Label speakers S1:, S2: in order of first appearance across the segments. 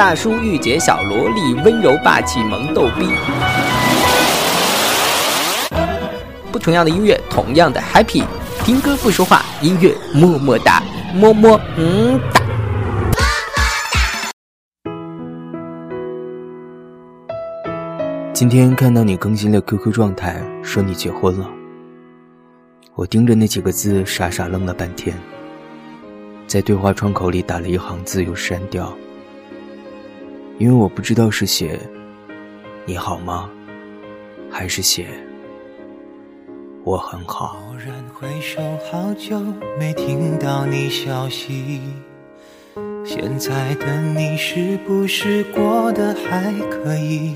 S1: 大叔御姐小萝莉，温柔霸气萌逗逼。不同样的音乐，同样的 happy。听歌不说话，音乐么么哒，么么嗯哒。
S2: 今天看到你更新了 QQ 状态，说你结婚了。我盯着那几个字，傻傻愣了半天。在对话窗口里打了一行字，又删掉，因为我不知道是写“你好吗”，还是写“我很好”。
S3: 蓦然回首，好久没听到你消息。现在的你是不是过得还可以？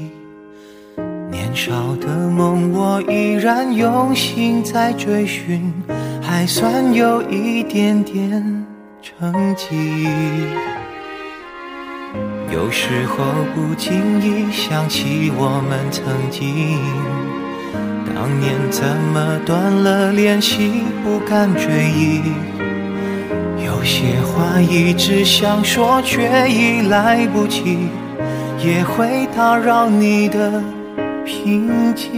S3: 年少的梦，我依然用心在追寻，还算有一点点。成绩，有时候不经意想起我们曾经，当年怎么断了联系，不敢追忆。有些话一直想说，却已来不及，也会打扰你的平静。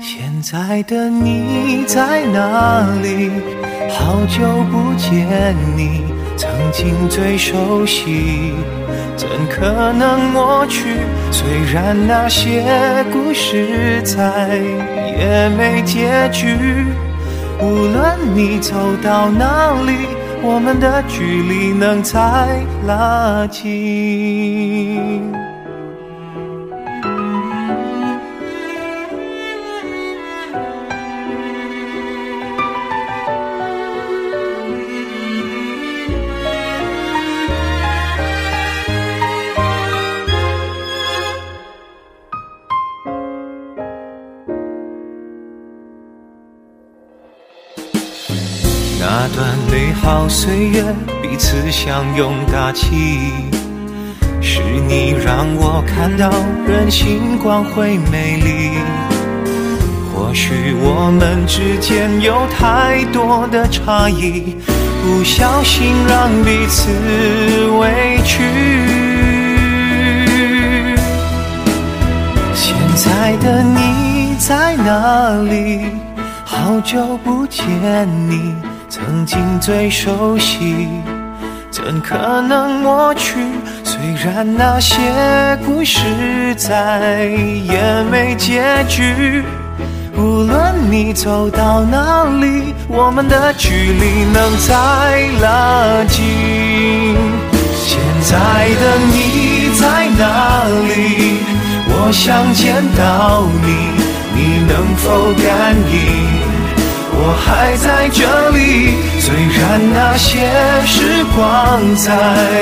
S3: 现在的你在哪里？好久不见你，曾经最熟悉，怎可能抹去？虽然那些故事再也没结局，无论你走到哪里，我们的距离能再拉近。岁月，彼此相拥大气，是你让我看到人性光辉美丽。或许我们之间有太多的差异，不小心让彼此委屈。现在的你在哪里？好久不见你。曾经最熟悉，怎可能抹去？虽然那些故事再也没结局，无论你走到哪里，我们的距离能再拉近。现在的你在哪里？我想见到你，你能否感应？我还在这里，虽然那些时光再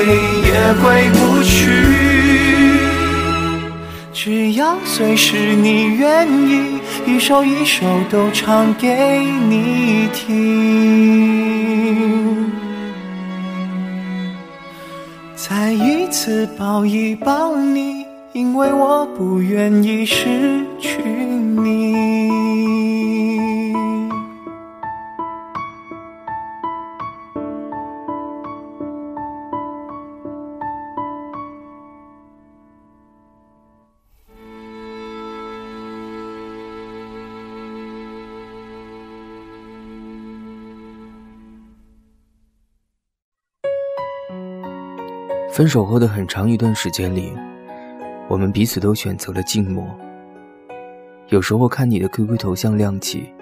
S3: 也回不去，只要随时你愿意，一首一首都唱给你听，再一次抱一抱你，因为我不愿意失去你。
S2: 分手后的很长一段时间里，我们彼此都选择了静默。有时候看你的 QQ 头像亮起，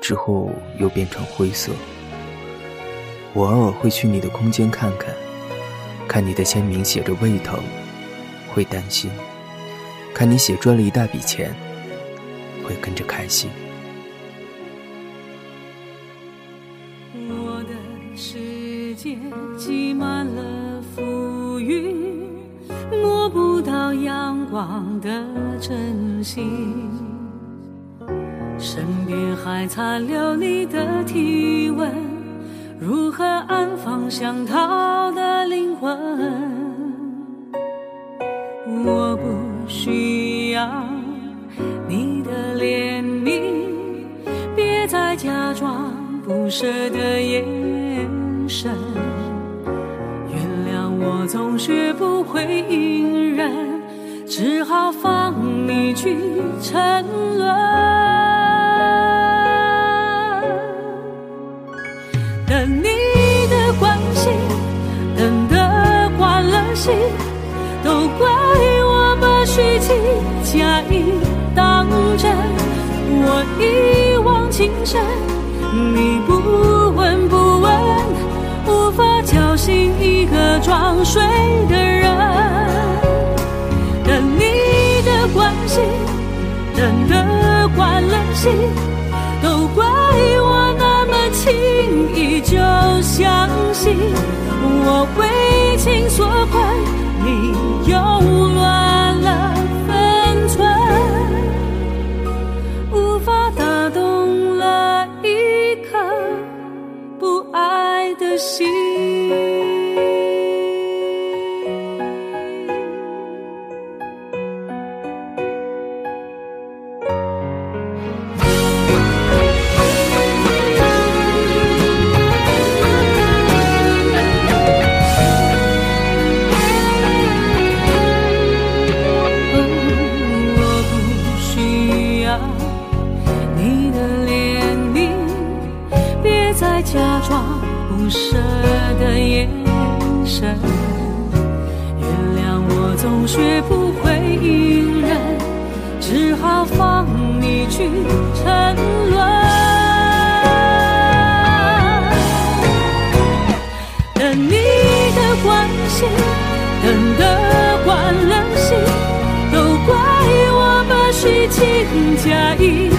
S2: 之后又变成灰色。我偶尔会去你的空间看看，看你的签名写着胃疼，会担心；看你写赚了一大笔钱，会跟着开心。
S4: 阳光的真心，身边还残留你的体温，如何安放想逃的灵魂？我不需要你的怜悯，别再假装不舍的眼神。原谅我总学不会隐忍，只好放你去沉沦。等你的关心，等得惯了心，都怪我把虚情假意当真。我一往情深，你不闻不问，无法叫醒一个装睡的人。心，都怪我那么轻易就相信。我为情所困，你等得惯了心，都怪我把虚情假意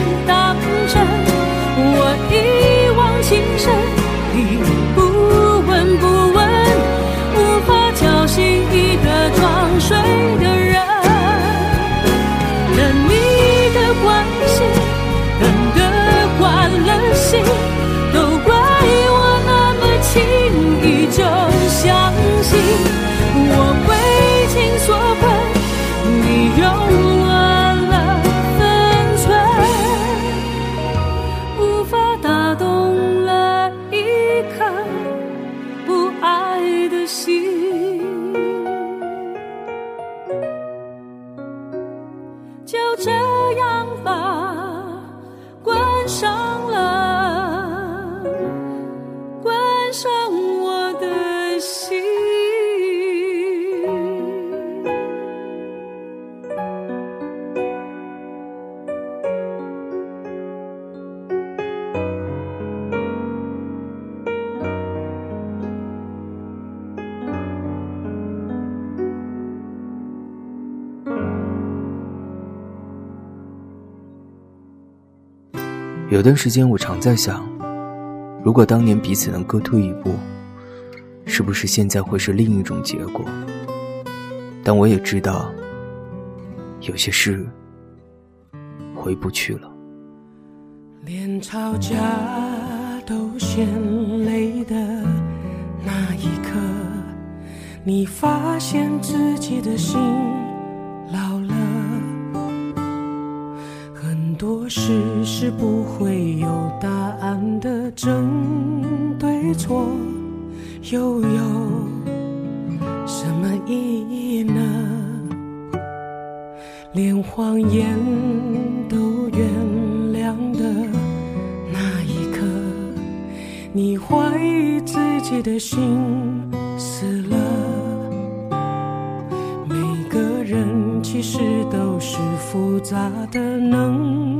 S2: 有段时间，我常在想，如果当年彼此能各退一步，是不是现在会是另一种结果？但我也知道，有些事回不去了。
S5: 连吵架都嫌累的那一刻，你发现自己的心事是不会有答案的，争对错又有什么意义呢？连谎言都原谅的那一刻，你怀疑自己的心死了。每个人其实都是复杂的，能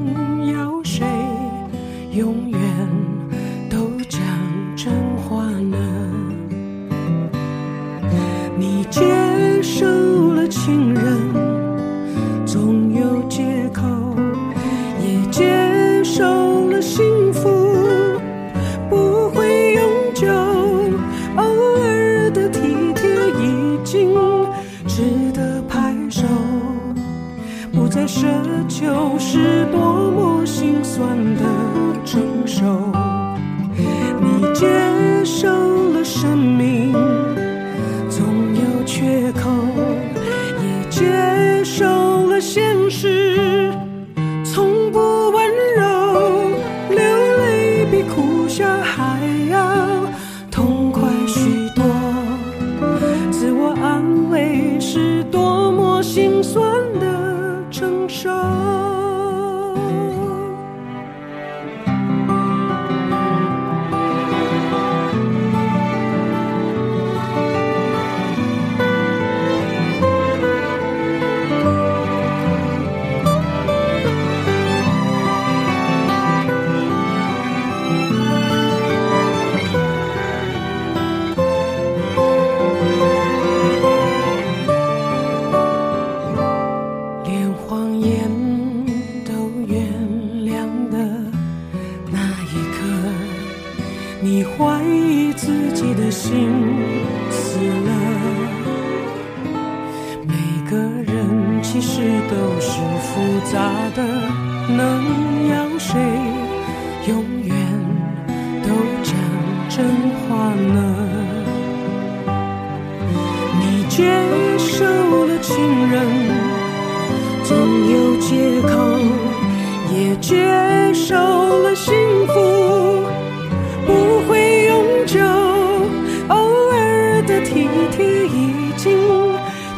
S5: 总有借口，也接受了幸福，不会永久。偶尔的体贴已经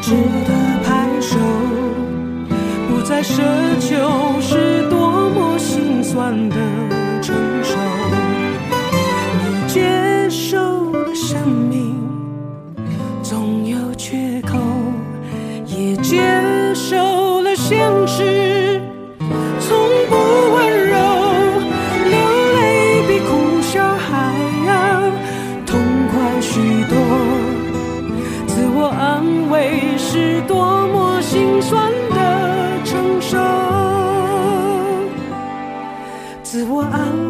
S5: 值得拍手，不再奢求安慰是多么心酸的承受，自我安慰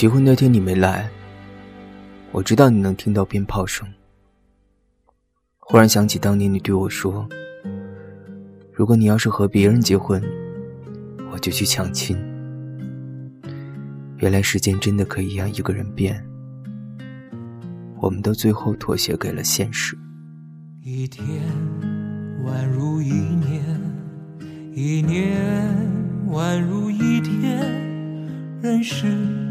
S2: 结婚那天你没来，我知道你能听到鞭炮声。忽然想起当年你对我说：“如果你要是和别人结婚，我就去抢亲。”原来时间真的可以让一个人变，我们都最后妥协给了现实。
S6: 一天宛如一年，一年宛如一天，任时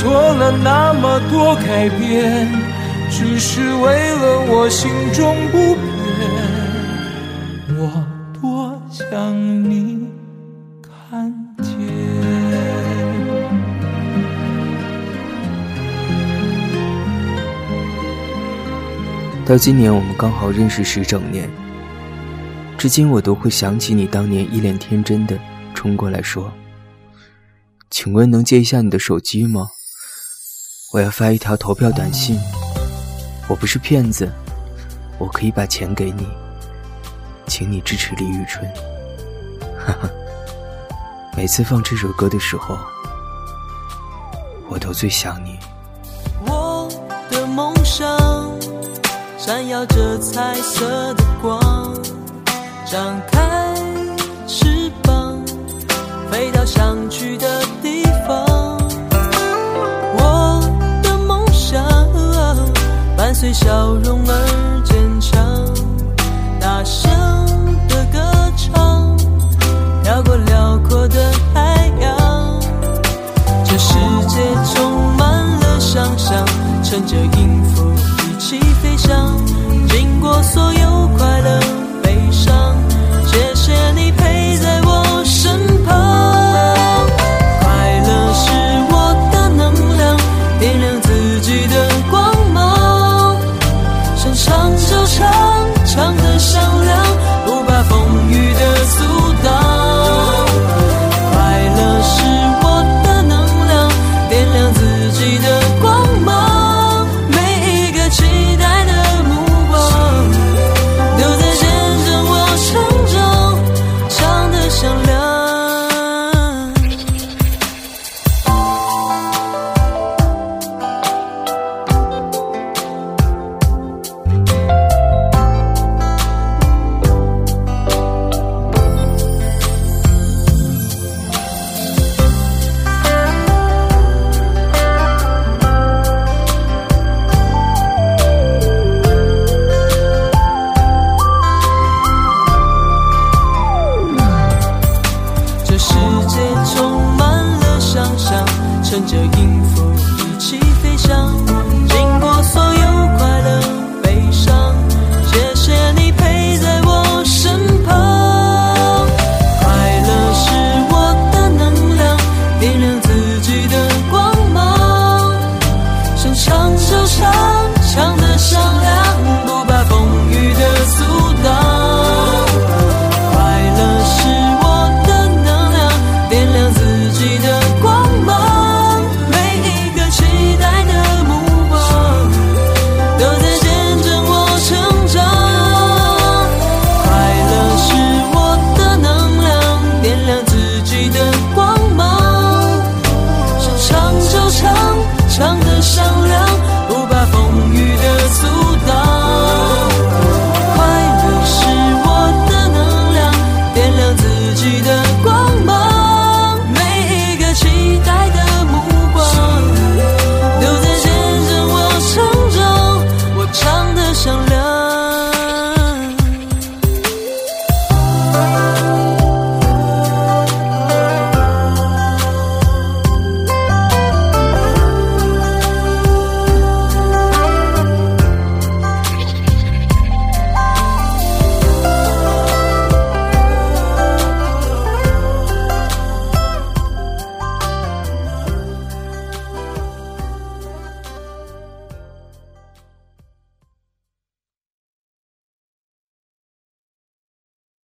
S6: 做了那么多改变，只是为了我心中不变。我多想你看见。
S2: 到今年我们刚好认识十整年，至今我都会想起你当年一脸天真的冲过来说：“请问能借一下你的手机吗？我要发一条投票短信。我不是骗子，我可以把钱给你。”请你支持李宇春。哈哈，每次放这首歌的时候，我都最想你。
S7: 我的梦想闪耀着彩色的光，张开翅膀，飞到想去的地方。随笑容而坚强大声的歌唱飘过辽阔的海洋这世界充满了想象乘着